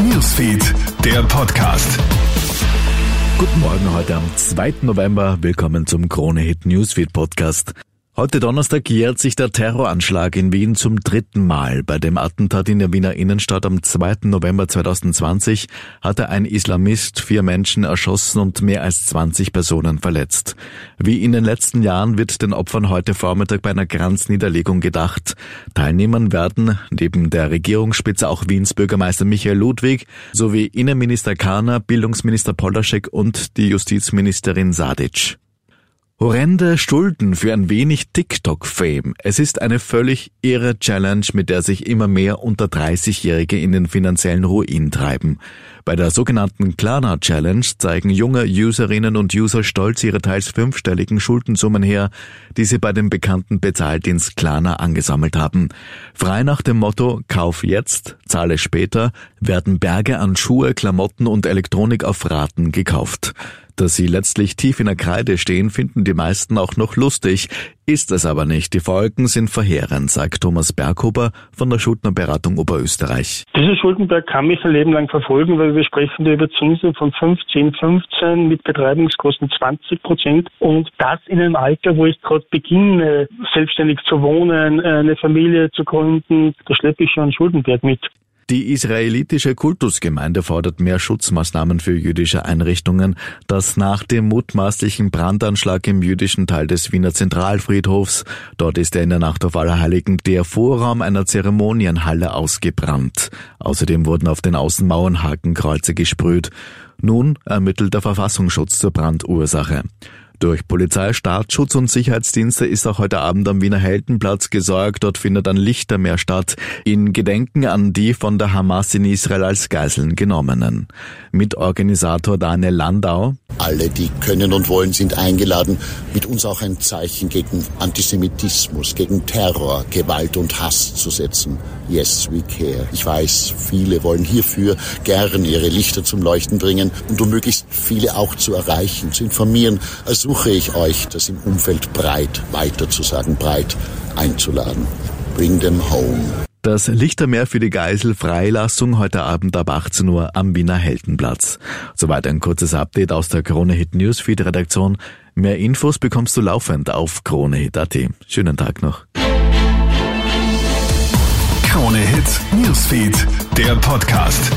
Newsfeed, der Podcast. Guten Morgen heute am 2. November. Willkommen zum Krone Hit Newsfeed Podcast. Heute Donnerstag jährt sich der Terroranschlag in Wien zum dritten Mal. Bei dem Attentat in der Wiener Innenstadt am 2. November 2020 hatte ein Islamist vier Menschen erschossen und mehr als 20 Personen verletzt. Wie in den letzten Jahren wird den Opfern heute Vormittag bei einer Kranzniederlegung gedacht. Teilnehmern werden neben der Regierungsspitze auch Wiens Bürgermeister Michael Ludwig sowie Innenminister Kahner, Bildungsminister Polaschek und die Justizministerin Sadic. Horrende Schulden für ein wenig TikTok-Fame. Es ist eine völlig irre Challenge, mit der sich immer mehr unter 30-Jährige in den finanziellen Ruin treiben. Bei der sogenannten Klarna Challenge zeigen junge Userinnen und User stolz ihre teils fünfstelligen Schuldensummen her, die sie bei dem bekannten Bezahldienst Klarna angesammelt haben. Frei nach dem Motto Kauf jetzt, zahle später, werden Berge an Schuhe, Klamotten und Elektronik auf Raten gekauft. Dass sie letztlich tief in der Kreide stehen, finden die meisten auch noch lustig, ist es aber nicht. Die Folgen sind verheerend, sagt Thomas Berghuber von der Schuldnerberatung Oberösterreich. Dieser Schuldenberg kann mich ein Leben lang verfolgen, weil wir sprechen da über Zinsen von 15, 15 mit Betreibungskosten 20 Prozent und das in einem Alter, wo ich gerade beginne, selbstständig zu wohnen, eine Familie zu gründen, da schleppe ich schon einen Schuldenberg mit. Die israelitische Kultusgemeinde fordert mehr Schutzmaßnahmen für jüdische Einrichtungen, dass nach dem mutmaßlichen Brandanschlag im jüdischen Teil des Wiener Zentralfriedhofs, dort ist er in der Nacht auf Allerheiligen, der Vorraum einer Zeremonienhalle ausgebrannt. Außerdem wurden auf den Außenmauern Hakenkreuze gesprüht. Nun ermittelt der Verfassungsschutz zur Brandursache. Durch Polizei, Staatsschutz und Sicherheitsdienste ist auch heute Abend am Wiener Heldenplatz gesorgt. Dort findet ein Lichtermeer statt, in Gedenken an die von der Hamas in Israel als Geiseln genommenen. Mitorganisator Daniel Landau. Alle, die können und wollen, sind eingeladen, mit uns auch ein Zeichen gegen Antisemitismus, gegen Terror, Gewalt und Hass zu setzen. Yes, we care. Ich weiß, viele wollen hierfür gern ihre Lichter zum Leuchten bringen und um möglichst viele auch zu erreichen, zu informieren. Also ersuche ich euch, das im Umfeld breit, weiter zu sagen, breit einzuladen. Bring them home. Das Lichtermeer für die Geiselfreilassung heute Abend ab 18 Uhr am Wiener Heldenplatz. Soweit ein kurzes Update aus der Krone Hit Newsfeed Redaktion. Mehr Infos bekommst du laufend auf kronehit.at. Schönen Tag noch. Krone Hit Newsfeed, der Podcast.